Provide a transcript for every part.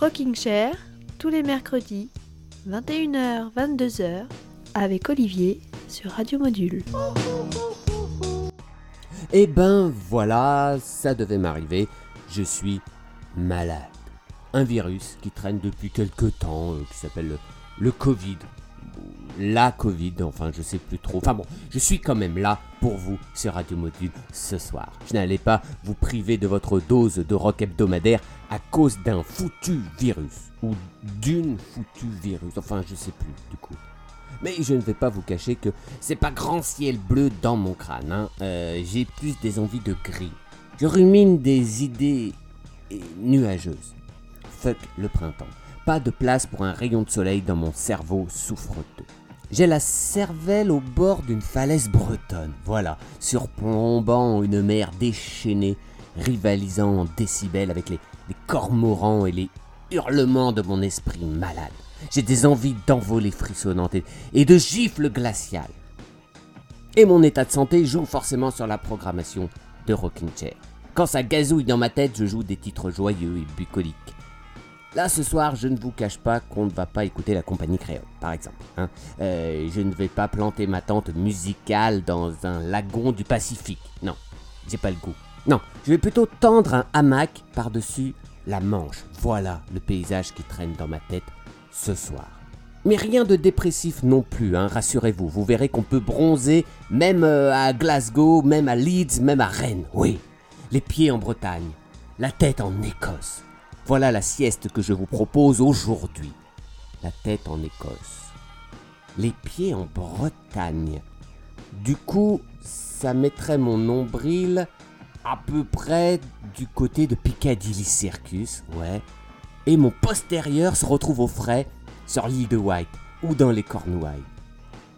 Rocking Chair, tous les mercredis, 21h, 22h, avec Olivier sur Radio Module. Eh ben voilà, ça devait m'arriver. Je suis malade. Un virus qui traîne depuis quelque temps, euh, qui s'appelle le, le Covid. La Covid, enfin je sais plus trop. Enfin bon, je suis quand même là pour vous sur Radio Module ce soir. Je n'allais pas vous priver de votre dose de rock hebdomadaire à cause d'un foutu virus. Ou d'une foutue virus. Enfin je sais plus du coup. Mais je ne vais pas vous cacher que c'est pas grand ciel bleu dans mon crâne. hein. Euh, J'ai plus des envies de gris. Je rumine des idées euh, nuageuses. Fuck le printemps. Pas de place pour un rayon de soleil dans mon cerveau souffreteux. J'ai la cervelle au bord d'une falaise bretonne, voilà, surplombant une mer déchaînée, rivalisant en décibels avec les, les cormorans et les hurlements de mon esprit malade. J'ai des envies d'envolées frissonnantes et, et de gifles glaciales. Et mon état de santé joue forcément sur la programmation de Rocking Chair. Quand ça gazouille dans ma tête, je joue des titres joyeux et bucoliques. Là, ce soir, je ne vous cache pas qu'on ne va pas écouter la compagnie créole, par exemple. hein. Euh, je ne vais pas planter ma tente musicale dans un lagon du Pacifique. Non, j'ai pas le goût. Non, je vais plutôt tendre un hamac par-dessus la Manche. Voilà le paysage qui traîne dans ma tête ce soir. Mais rien de dépressif non plus, hein, rassurez-vous. Vous verrez qu'on peut bronzer même euh, à Glasgow, même à Leeds, même à Rennes. Oui, les pieds en Bretagne, la tête en Écosse. Voilà la sieste que je vous propose aujourd'hui. La tête en Écosse. Les pieds en Bretagne. Du coup, ça mettrait mon nombril à peu près du côté de Piccadilly Circus, ouais. Et mon postérieur se retrouve au frais sur l'île de White ou dans les Cornouailles.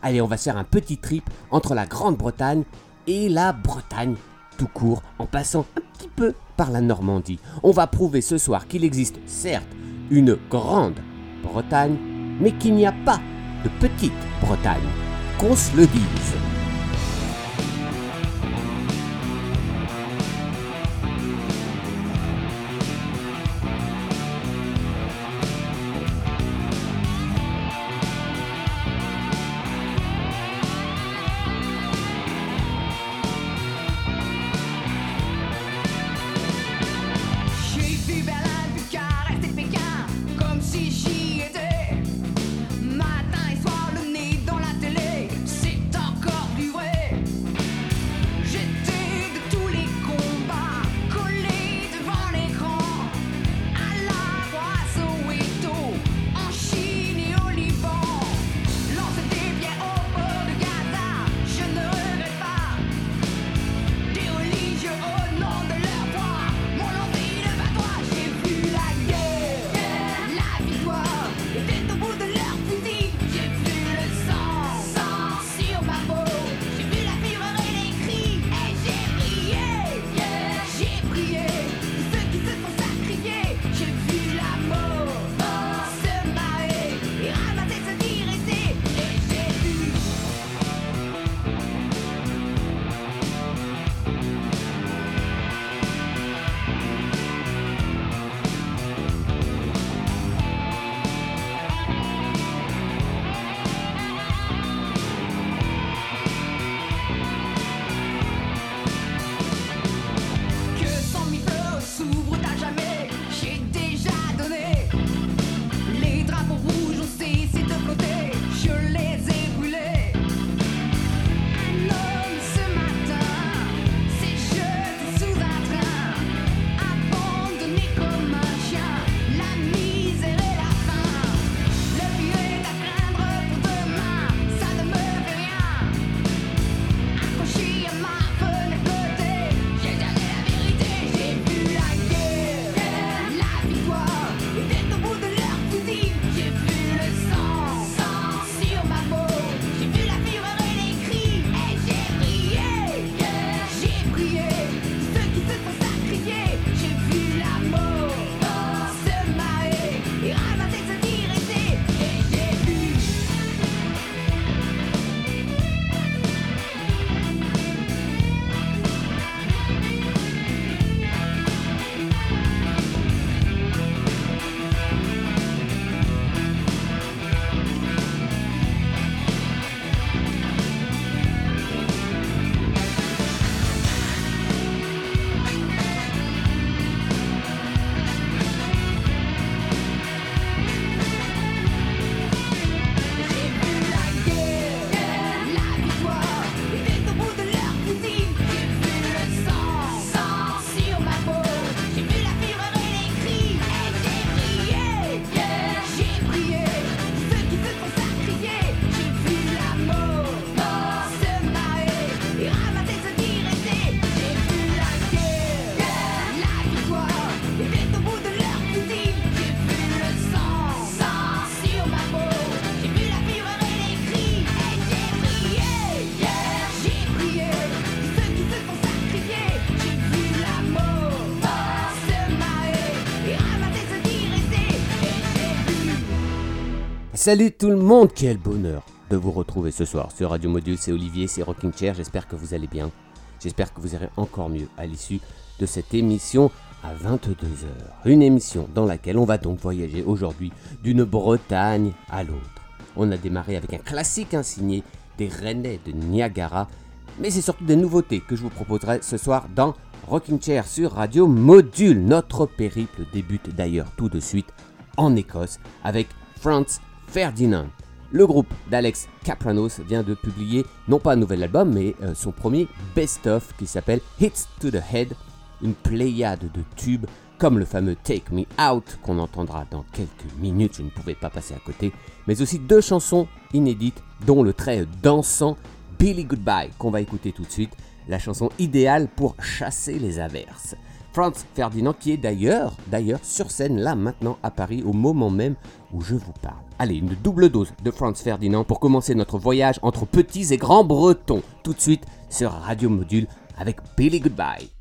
Allez, on va faire un petit trip entre la Grande-Bretagne et la Bretagne tout court en passant un petit peu par la Normandie. On va prouver ce soir qu'il existe certes une grande Bretagne, mais qu'il n'y a pas de petite Bretagne. Qu'on se le dise. Salut tout le monde, quel bonheur de vous retrouver ce soir sur Radio Module, c'est Olivier, c'est Rocking Chair, j'espère que vous allez bien, j'espère que vous irez encore mieux à l'issue de cette émission à 22h. Une émission dans laquelle on va donc voyager aujourd'hui d'une Bretagne à l'autre. On a démarré avec un classique insigné des Rennais de Niagara, mais c'est surtout des nouveautés que je vous proposerai ce soir dans Rocking Chair sur Radio Module. Notre périple débute d'ailleurs tout de suite en Écosse avec Franz Ferdinand. Le groupe d'Alex Capranos vient de publier non pas un nouvel album, mais euh, son premier best-of qui s'appelle Hits to the Head, une pléiade de tubes comme le fameux Take Me Out qu'on entendra dans quelques minutes, je ne pouvais pas passer à côté, mais aussi deux chansons inédites, dont le très dansant Billy Goodbye qu'on va écouter tout de suite, la chanson idéale pour chasser les averses. Franz Ferdinand qui est d'ailleurs, d'ailleurs sur scène là maintenant à Paris au moment même où je vous parle. Allez, une double dose de Franz Ferdinand pour commencer notre voyage entre petits et grands bretons. Tout de suite sur Radio Module avec Billy Goodbye.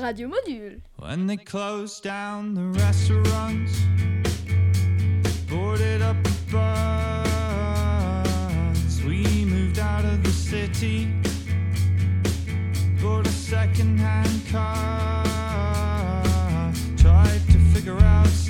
Radio Module. When they closed down the restaurants, boarded up the bars, we moved out of the city, bought a second-hand car, tried to figure out.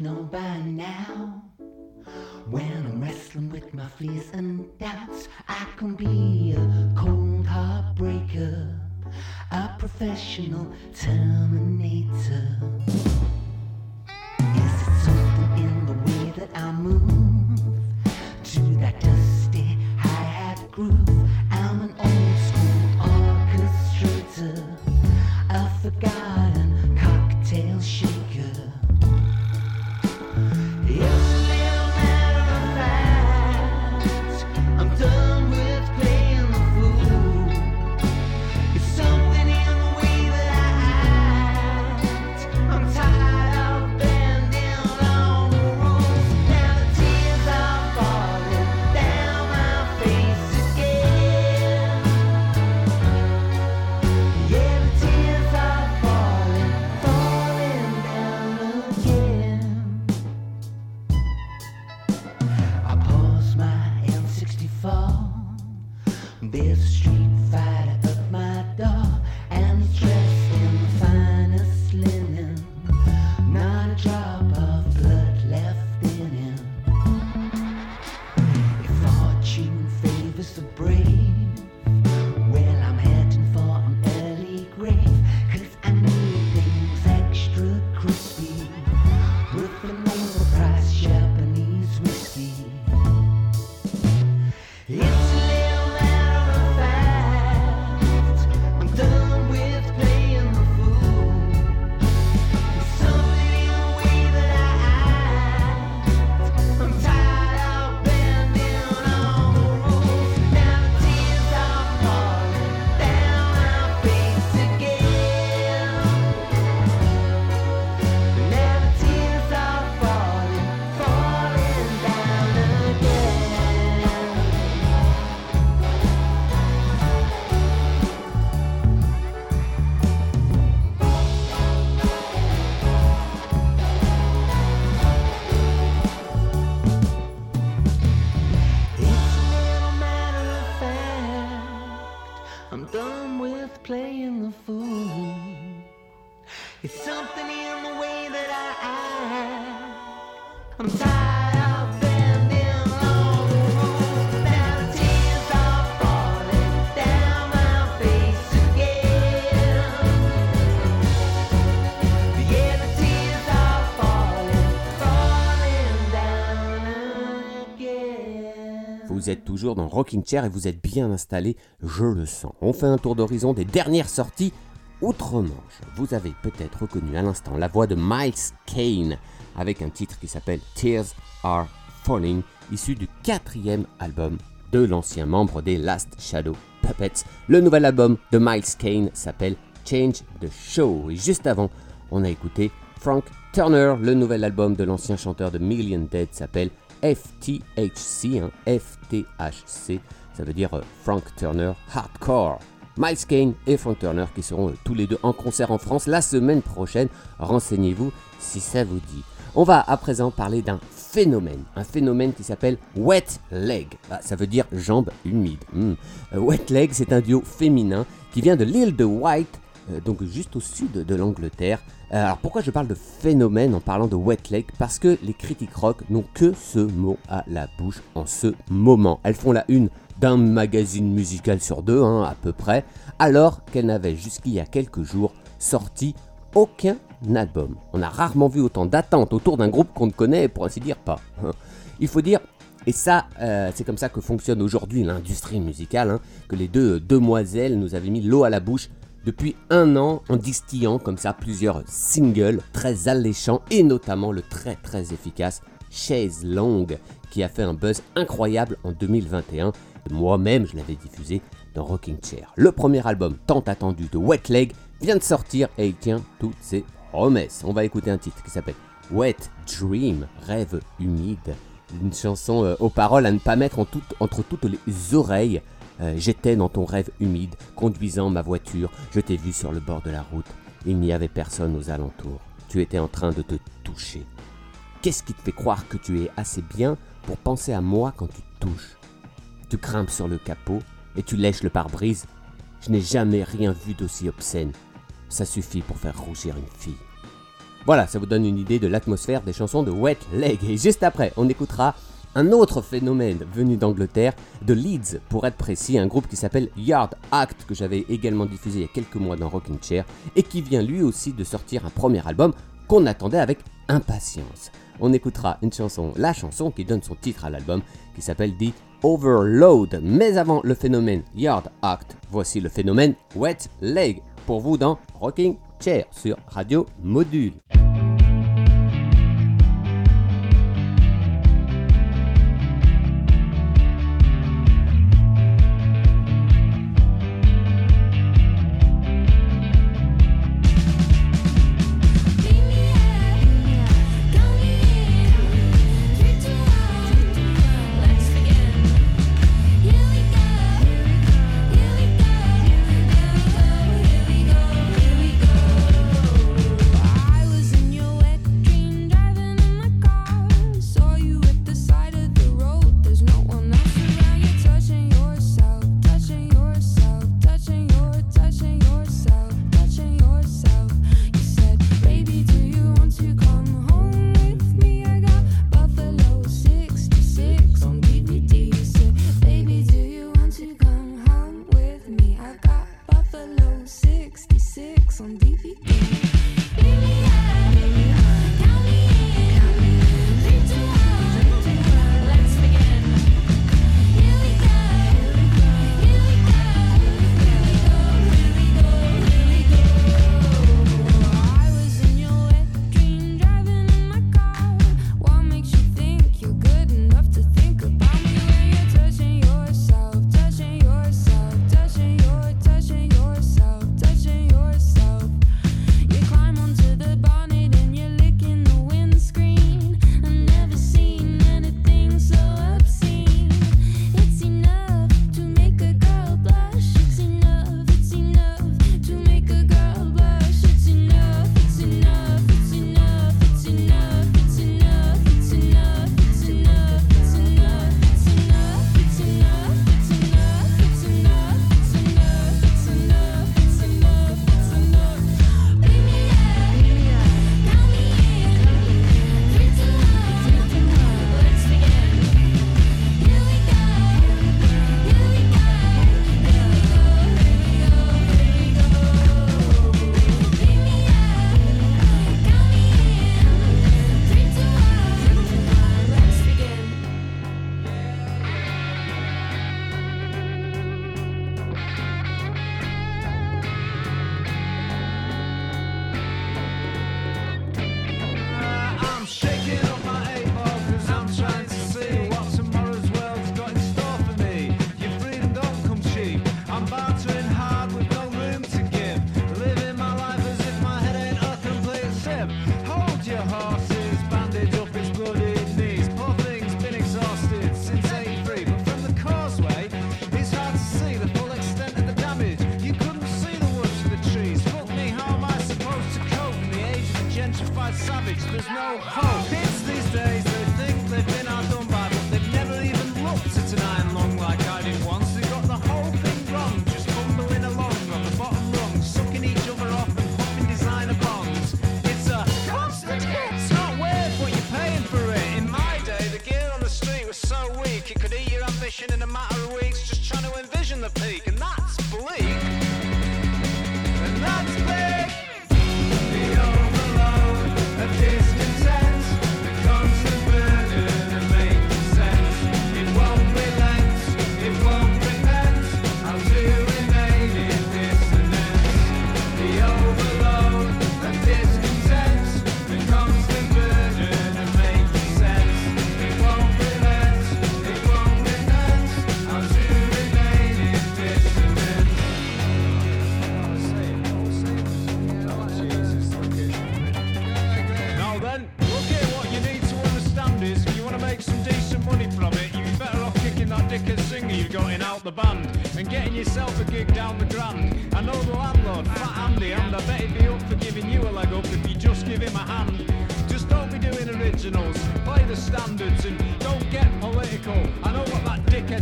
know by now. When I'm wrestling with my fears and doubts, I can be a cold heartbreaker, a professional terminator. Is it something in the way that I move? fool. It's something in the way that I, I I'm tired. Êtes toujours dans Rocking Chair et vous êtes bien installé, je le sens. On fait un tour d'horizon des dernières sorties outre-Manche. Vous avez peut-être reconnu à l'instant la voix de Miles Kane avec un titre qui s'appelle Tears Are Falling, issu du quatrième album de l'ancien membre des Last Shadow Puppets. Le nouvel album de Miles Kane s'appelle Change the Show. Et juste avant, on a écouté Frank Turner. Le nouvel album de l'ancien chanteur de Million Dead s'appelle FTHC. hein, FTHC, ça veut dire euh, Frank Turner Hardcore. Miles Kane et Frank Turner qui seront euh, tous les deux en concert en France la semaine prochaine. Renseignez-vous si ça vous dit. On va à présent parler d'un phénomène, un phénomène qui s'appelle Wet Leg. Ah, ça veut dire jambes humides. Hmm. Euh, Wet Leg, c'est un duo féminin qui vient de l'île de White, donc juste au sud de l'Angleterre. Euh, alors pourquoi je parle de phénomène en parlant de Wet Leg Parce que les critiques rock n'ont que ce mot à la bouche en ce moment. Elles font la une d'un magazine musical sur deux, hein, à peu près, alors qu'elles n'avaient jusqu'il y a quelques jours sorti aucun album. On a rarement vu autant d'attentes autour d'un groupe qu'on ne connaît, pour ainsi dire, pas. Il faut dire, et ça, euh, c'est comme ça que fonctionne aujourd'hui l'industrie musicale, hein, que les deux euh, demoiselles nous avaient mis l'eau à la bouche depuis un an en distillant comme ça plusieurs singles très alléchants et notamment le très très efficace Chaise Longue qui a fait un buzz incroyable en 2021. Moi-même, je l'avais diffusé dans Rocking Chair. Le premier album tant attendu de Wet Leg vient de sortir et il tient toutes ses promesses. On va écouter un titre qui s'appelle Wet Dream, rêve humide. Une chanson euh, aux paroles à ne pas mettre entre toutes les oreilles. Euh, J'étais dans ton rêve humide, conduisant ma voiture. Je t'ai vu sur le bord de la route. Il n'y avait personne aux alentours. Tu étais en train de te toucher. Qu'est-ce qui te fait croire que tu es assez bien pour penser à moi quand tu te touches? Tu grimpes sur le capot et tu lèches le pare-brise. Je n'ai jamais rien vu d'aussi obscène. Ça suffit pour faire rougir une fille. Voilà, ça vous donne une idée de l'atmosphère des chansons de Wet Leg. Et juste après, on écoutera un autre phénomène venu d'Angleterre, de Leeds pour être précis, un groupe qui s'appelle Yard Act, que j'avais également diffusé il y a quelques mois dans Rocking Chair, et qui vient lui aussi de sortir un premier album qu'on attendait avec impatience. On écoutera une chanson, la chanson qui donne son titre à l'album, qui s'appelle The Overload. Mais avant le phénomène Yard Act, voici le phénomène Wet Leg pour vous dans Rocking Chair sur Radio Module.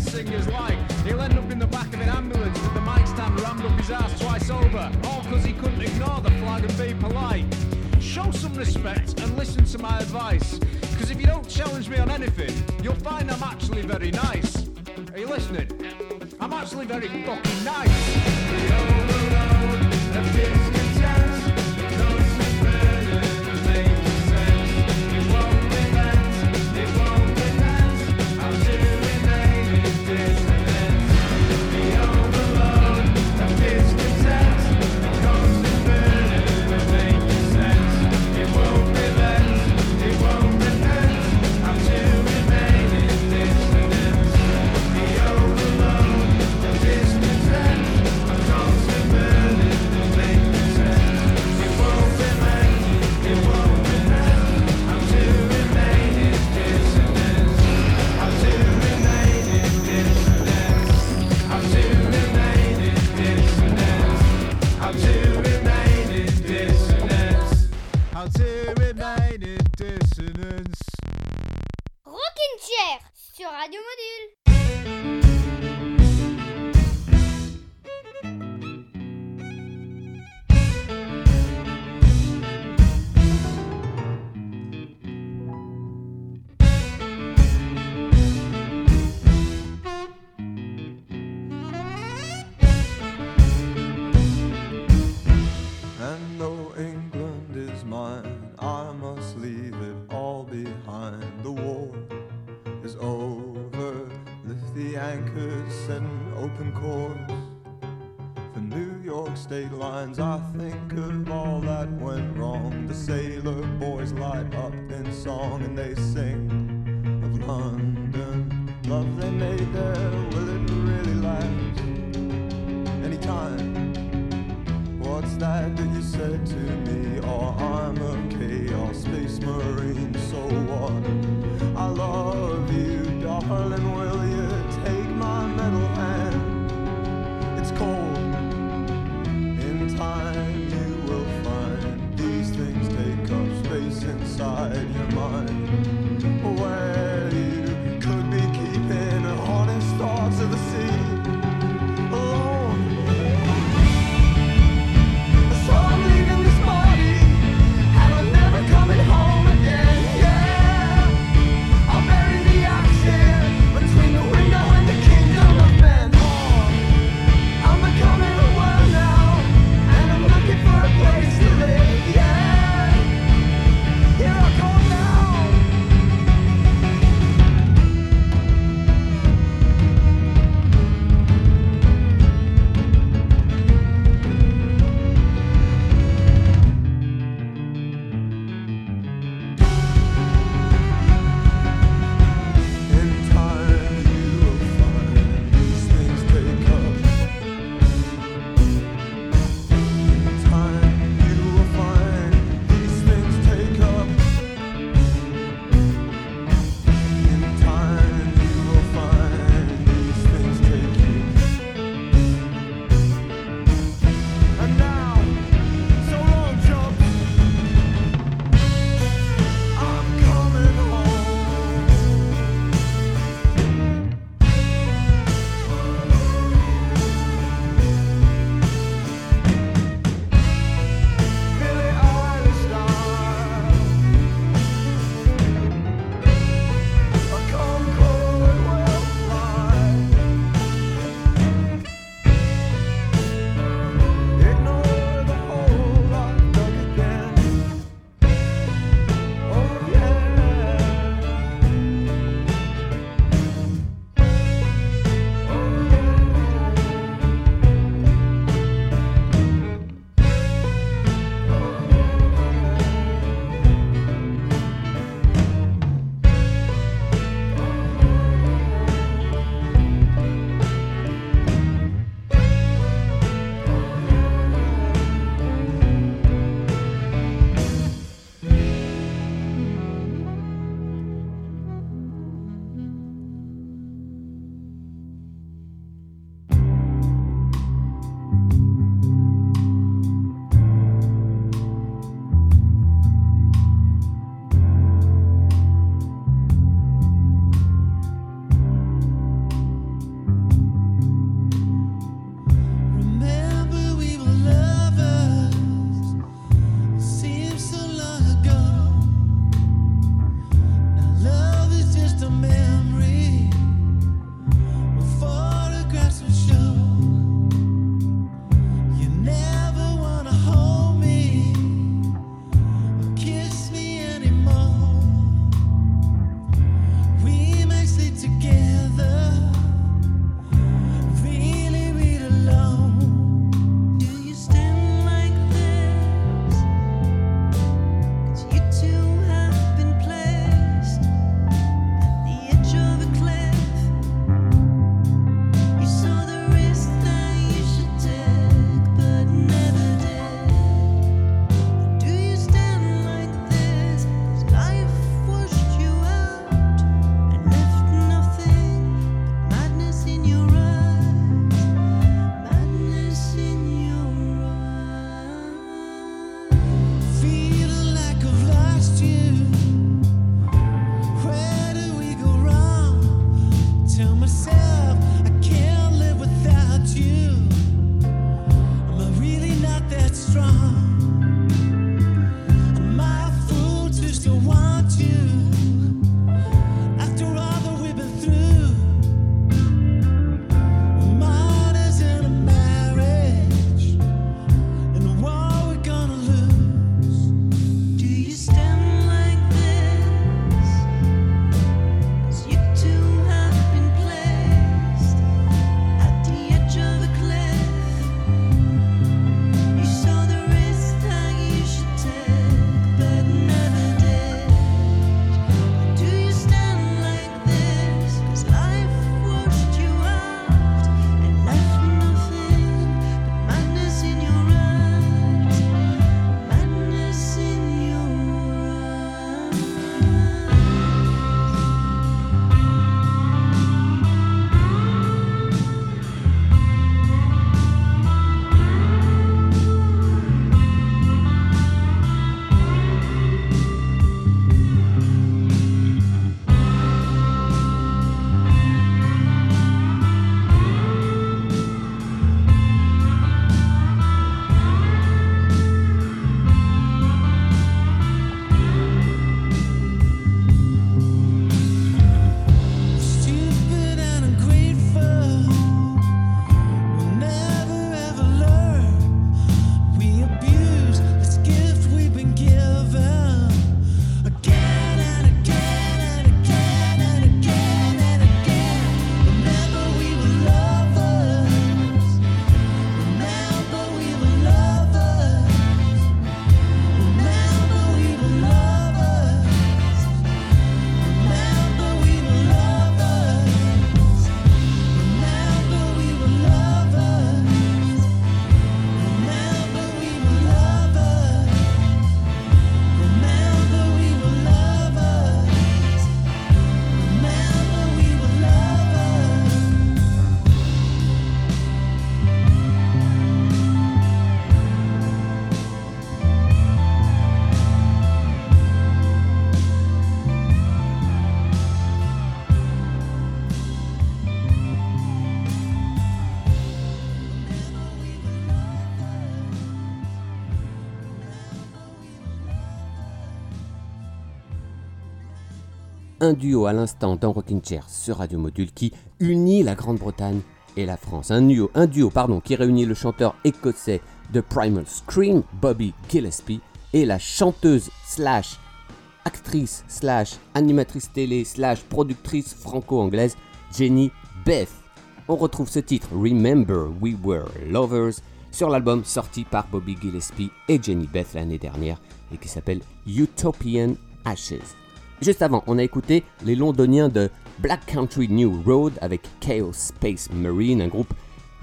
singers like. He'll end up in the back of an ambulance with the mic stand rammed up his ass twice over, all because he couldn't ignore the flag and be polite. Show some respect and listen to my advice, because if you don't challenge me on anything, you'll find I'm actually very nice. Are you listening? I'm actually very fucking nice. all that went wrong. The sailor boys light up in song and they sing of London. Love they made there, will it really last? Anytime. What's that that you said to me? Or oh, I'm a chaos space marine, so what? I love you, darling. Un duo à l'instant dans Rocking Chair sur Radio Module qui unit la Grande-Bretagne et la France. Un duo, un duo pardon, qui réunit le chanteur écossais de Primal Scream, Bobby Gillespie, et la chanteuse slash actrice slash animatrice télé slash productrice franco-anglaise Jenny Beth. On retrouve ce titre Remember We Were Lovers sur l'album sorti par Bobby Gillespie et Jenny Beth l'année dernière et qui s'appelle Utopian Ashes. Juste avant, on a écouté les londoniens de Black Country New Road avec Chaos Space Marine, un groupe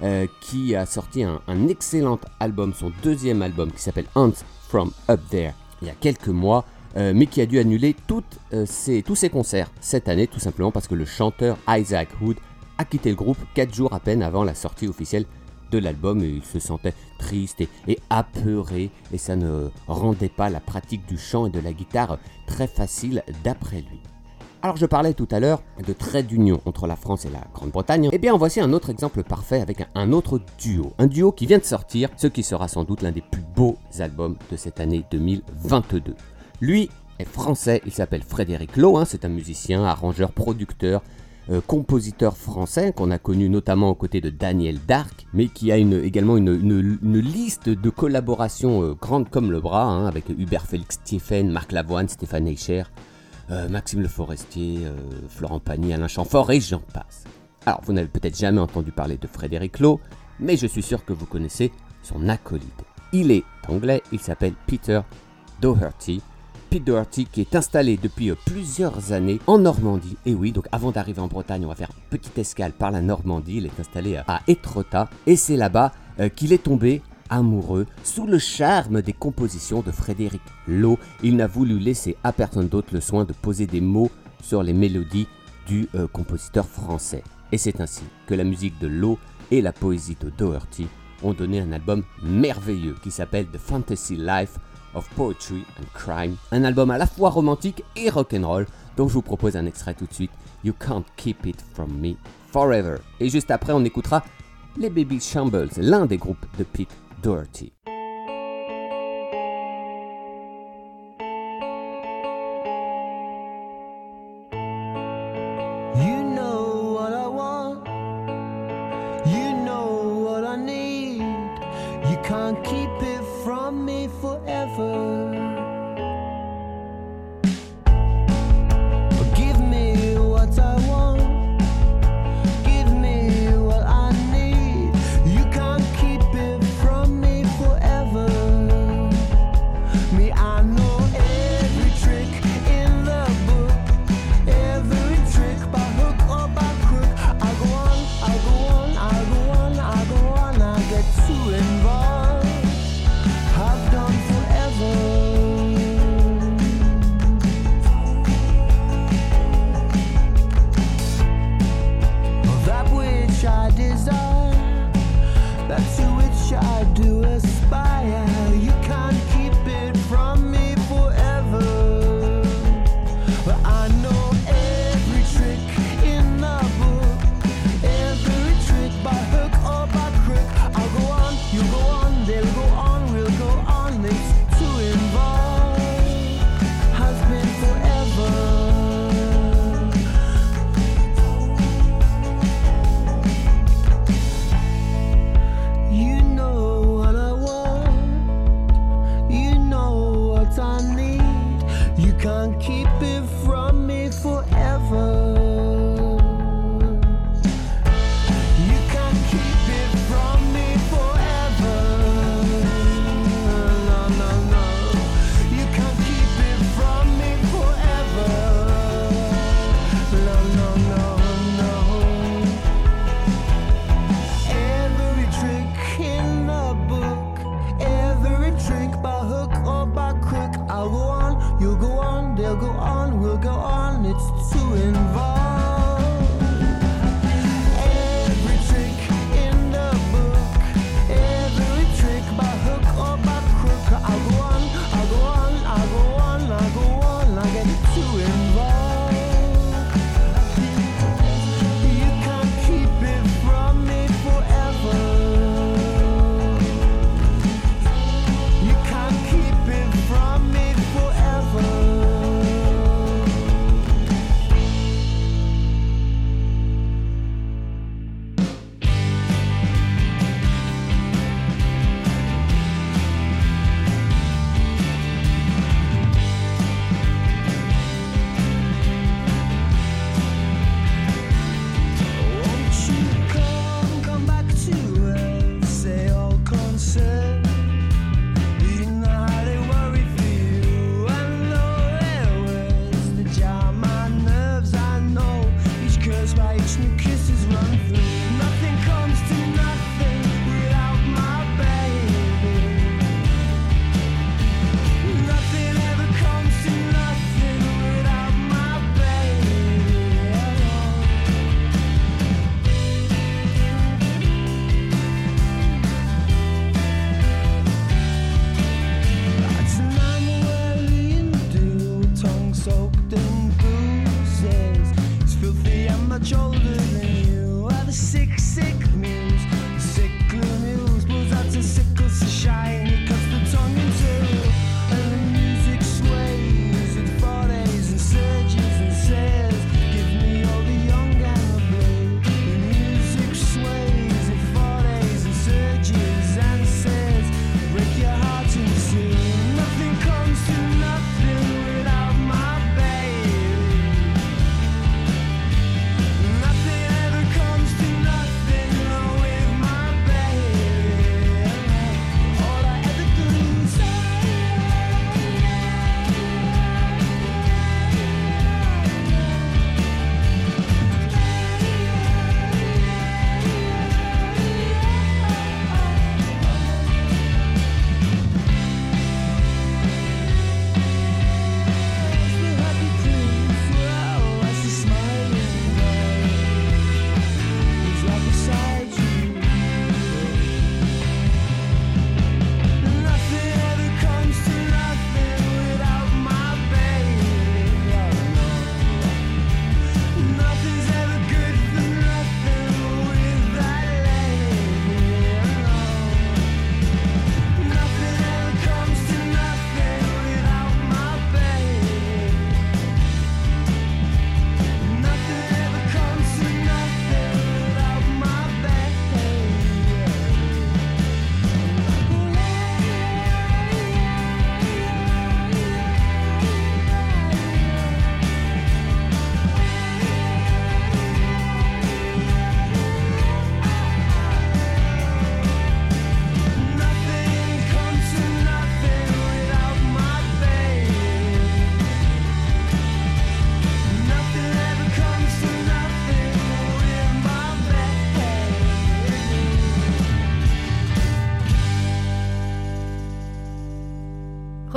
euh, qui a sorti un, excellent album, son deuxième album qui s'appelle Ants From Up There, il y a quelques mois, euh, mais qui a dû annuler euh, tous ses concerts cette année, tout simplement parce que le chanteur Isaac Hood a quitté le groupe 4 jours à peine avant la sortie officielle de l'album et il se sentait triste et, apeuré et ça ne rendait pas la pratique du chant et de la guitare très facile d'après lui. Alors je parlais tout à l'heure de trait d'union entre la France et la Grande-Bretagne. Eh bien en voici un autre exemple parfait avec un, un autre duo. Un duo qui vient de sortir, ce qui sera sans doute l'un des plus beaux albums de cette année 2022. Lui est français, il s'appelle Frédéric Lowe, hein, c'est un musicien, arrangeur, producteur, euh, compositeur français qu'on a connu notamment aux côtés de Daniel Dark, mais qui a également une, liste de collaborations euh, grande comme le bras, hein, avec Hubert Félix Thieffen, Marc Lavoine, Stéphane Eicher, euh, Maxime Le Forestier, euh, Florent Pagny, Alain Chamfort et j'en passe. Alors, vous n'avez peut-être jamais entendu parler de Frédéric Lowe, mais je suis sûr que vous connaissez son acolyte. Il est anglais, il s'appelle Peter Doherty. Doherty qui est installé depuis euh, plusieurs années en Normandie. Et oui, donc avant d'arriver en Bretagne, on va faire une petite escale par la Normandie. Il est installé à Étretat et c'est là-bas euh, qu'il est tombé amoureux sous le charme des compositions de Frédéric Lowe. Il n'a voulu laisser à personne d'autre le soin de poser des mots sur les mélodies du euh, compositeur français. Et c'est ainsi que la musique de Lowe et la poésie de Doherty ont donné un album merveilleux qui s'appelle The Fantasy Life of Poetry and Crime, un album à la fois romantique et rock'n'roll dont je vous propose un extrait tout de suite, You Can't Keep It From Me Forever. Et juste après, on écoutera les Baby Shambles, l'un des groupes de Pete Doherty. much older than you. Are the sick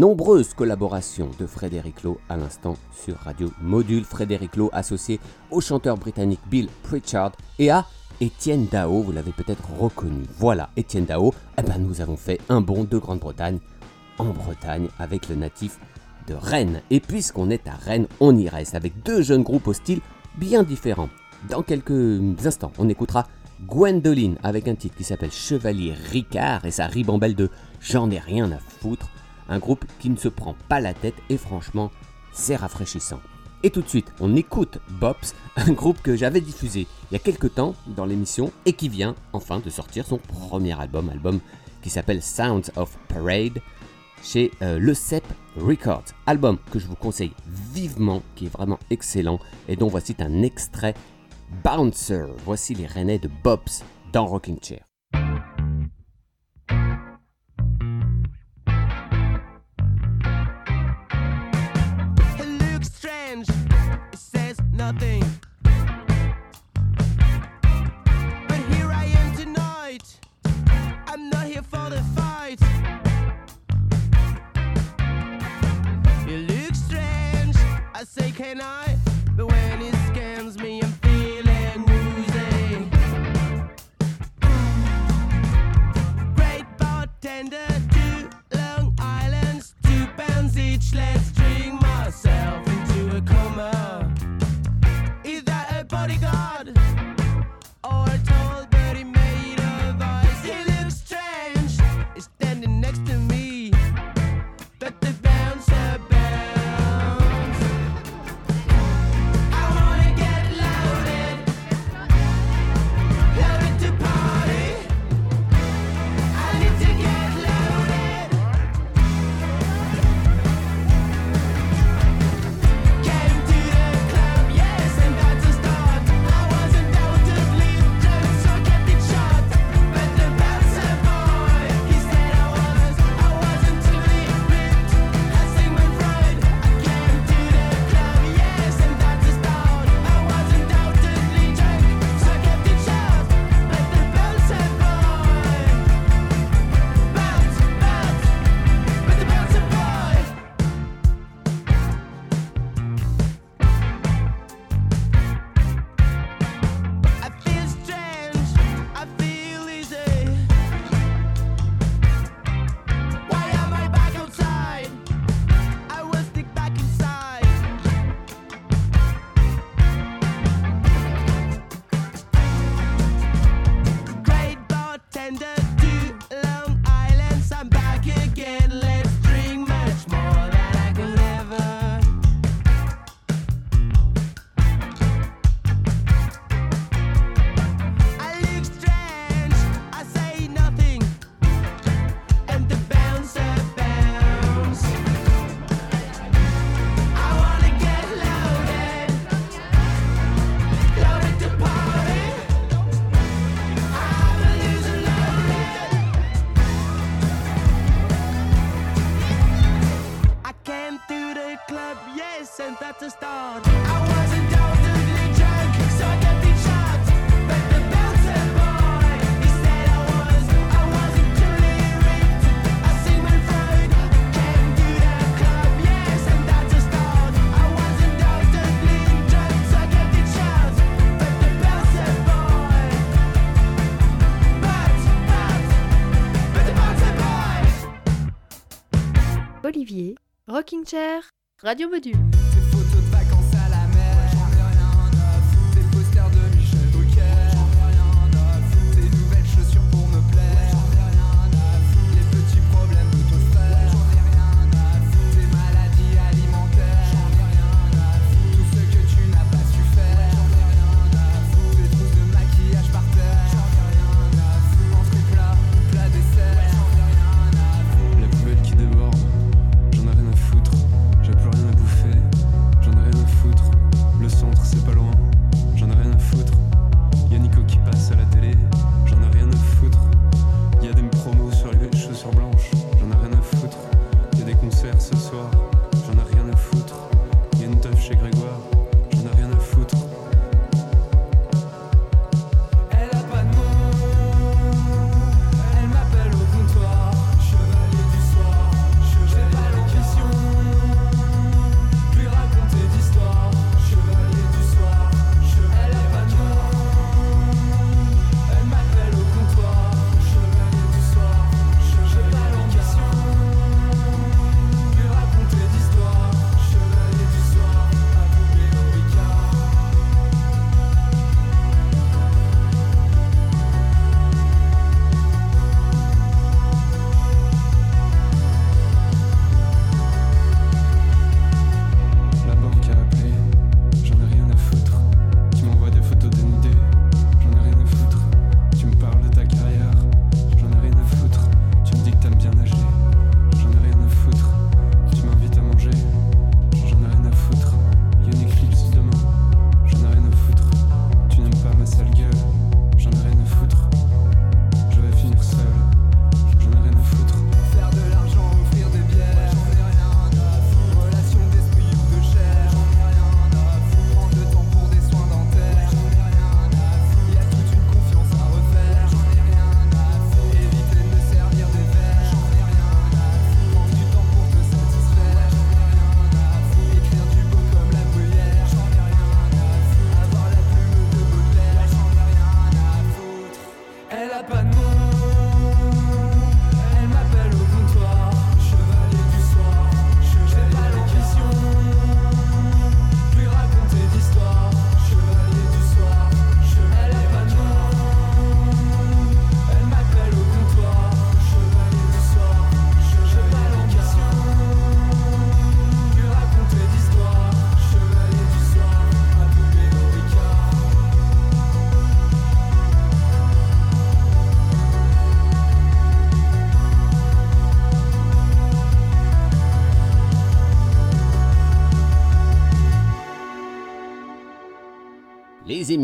nombreuses collaborations de Frédéric Lowe à l'instant sur Radio Module. Frédéric Lowe associé au chanteur britannique Bill Pritchard et à Étienne Dao, vous l'avez peut-être reconnu. Voilà, Étienne Dao, eh ben nous avons fait un bond de Grande-Bretagne en Bretagne avec le natif de Rennes. Et puisqu'on est à Rennes, on y reste avec deux jeunes groupes au style bien différents. Dans quelques instants, on écoutera Gwendoline avec un titre qui s'appelle Chevalier Ricard et sa ribambelle de J'en ai rien à foutre. Un groupe qui ne se prend pas la tête et franchement, c'est rafraîchissant. Et tout de suite, on écoute Bops, un groupe que j'avais diffusé il y a quelques temps dans l'émission et qui vient enfin de sortir son premier album, album qui s'appelle Sounds of Parade chez euh, Le Cep Records. Album que je vous conseille vivement, qui est vraiment excellent et dont voici un extrait Bouncer. Voici les rennais de Bops dans Rocking Chair. Olivier, Rocking Chair, Radio Module.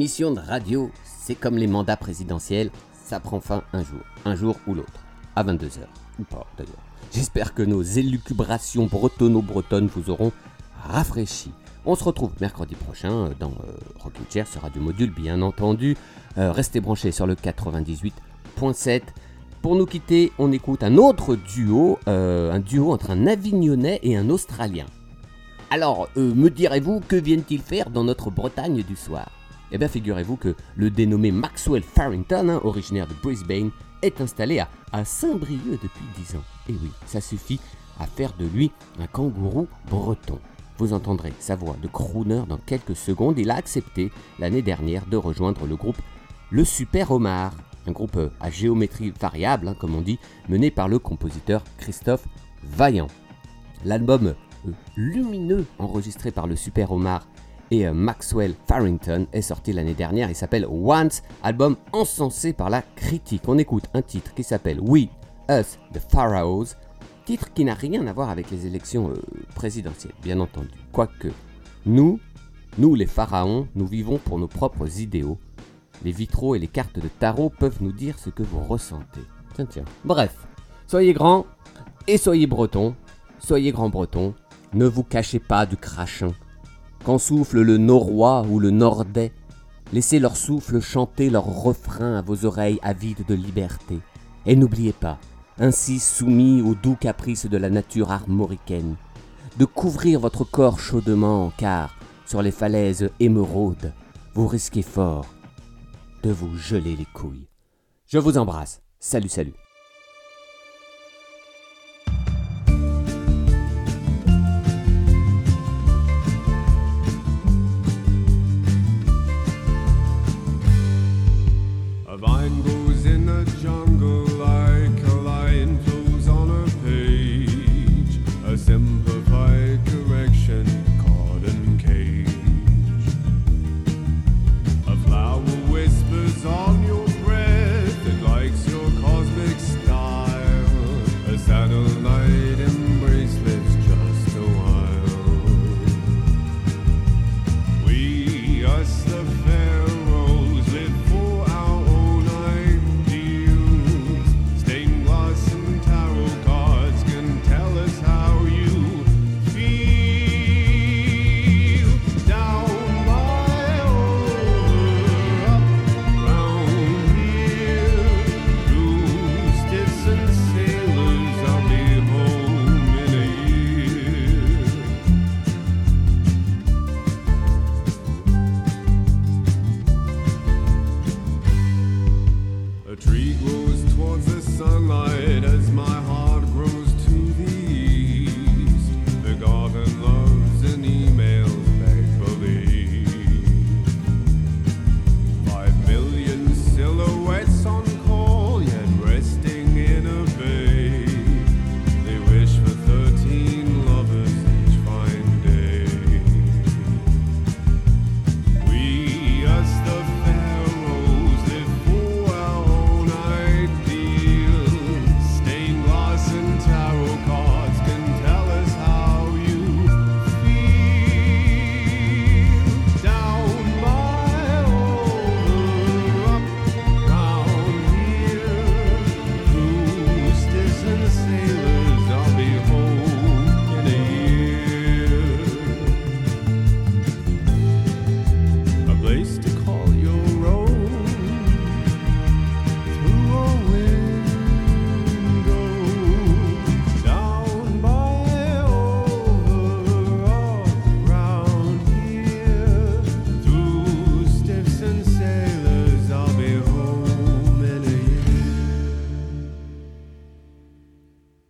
Les émissions de radio, c'est comme les mandats présidentiels, ça prend fin un jour, un jour ou l'autre, à 22h, ou pas d'ailleurs. J'espère que nos élucubrations bretonno-bretonnes vous auront rafraîchi. On se retrouve mercredi prochain euh, dans euh, Rocking Chair sur Radio Module, bien entendu. Euh, restez branchés sur le 98.7. Pour nous quitter, on écoute un autre duo, euh, un duo entre un Avignonnais et un Australien. Alors, me direz-vous, que viennent-ils faire dans notre Bretagne du soir? Eh bien, figurez-vous que le dénommé Maxwell Farrington, hein, originaire de Brisbane, est installé à, Saint-Brieuc depuis 10 ans. Et oui, ça suffit à faire de lui un kangourou breton. Vous entendrez sa voix de crooner dans quelques secondes. Il a accepté l'année dernière de rejoindre le groupe Le Super Omar, un groupe euh, à géométrie variable, hein, comme on dit, mené par le compositeur Christophe Vaillant. L'album euh, lumineux enregistré par le Super Omar et euh, Maxwell Farrington est sorti l'année dernière. Il s'appelle Once, album encensé par la critique. On écoute un titre qui s'appelle We, Us, The Pharaohs, titre qui n'a rien à voir avec les élections euh, présidentielles, bien entendu. Quoique, nous, nous les pharaons, nous vivons pour nos propres idéaux. Les vitraux et les cartes de tarot peuvent nous dire ce que vous ressentez. Tiens, tiens. Bref, soyez grands et soyez bretons. Soyez grands bretons. Ne vous cachez pas du crachin. Quand souffle le norrois ou le nordais, laissez leur souffle chanter leur refrain à vos oreilles avides de liberté. Et n'oubliez pas, ainsi soumis aux doux caprices de la nature armoricaine, de couvrir votre corps chaudement, car sur les falaises émeraudes, vous risquez fort de vous geler les couilles. Je vous embrasse. Salut, salut.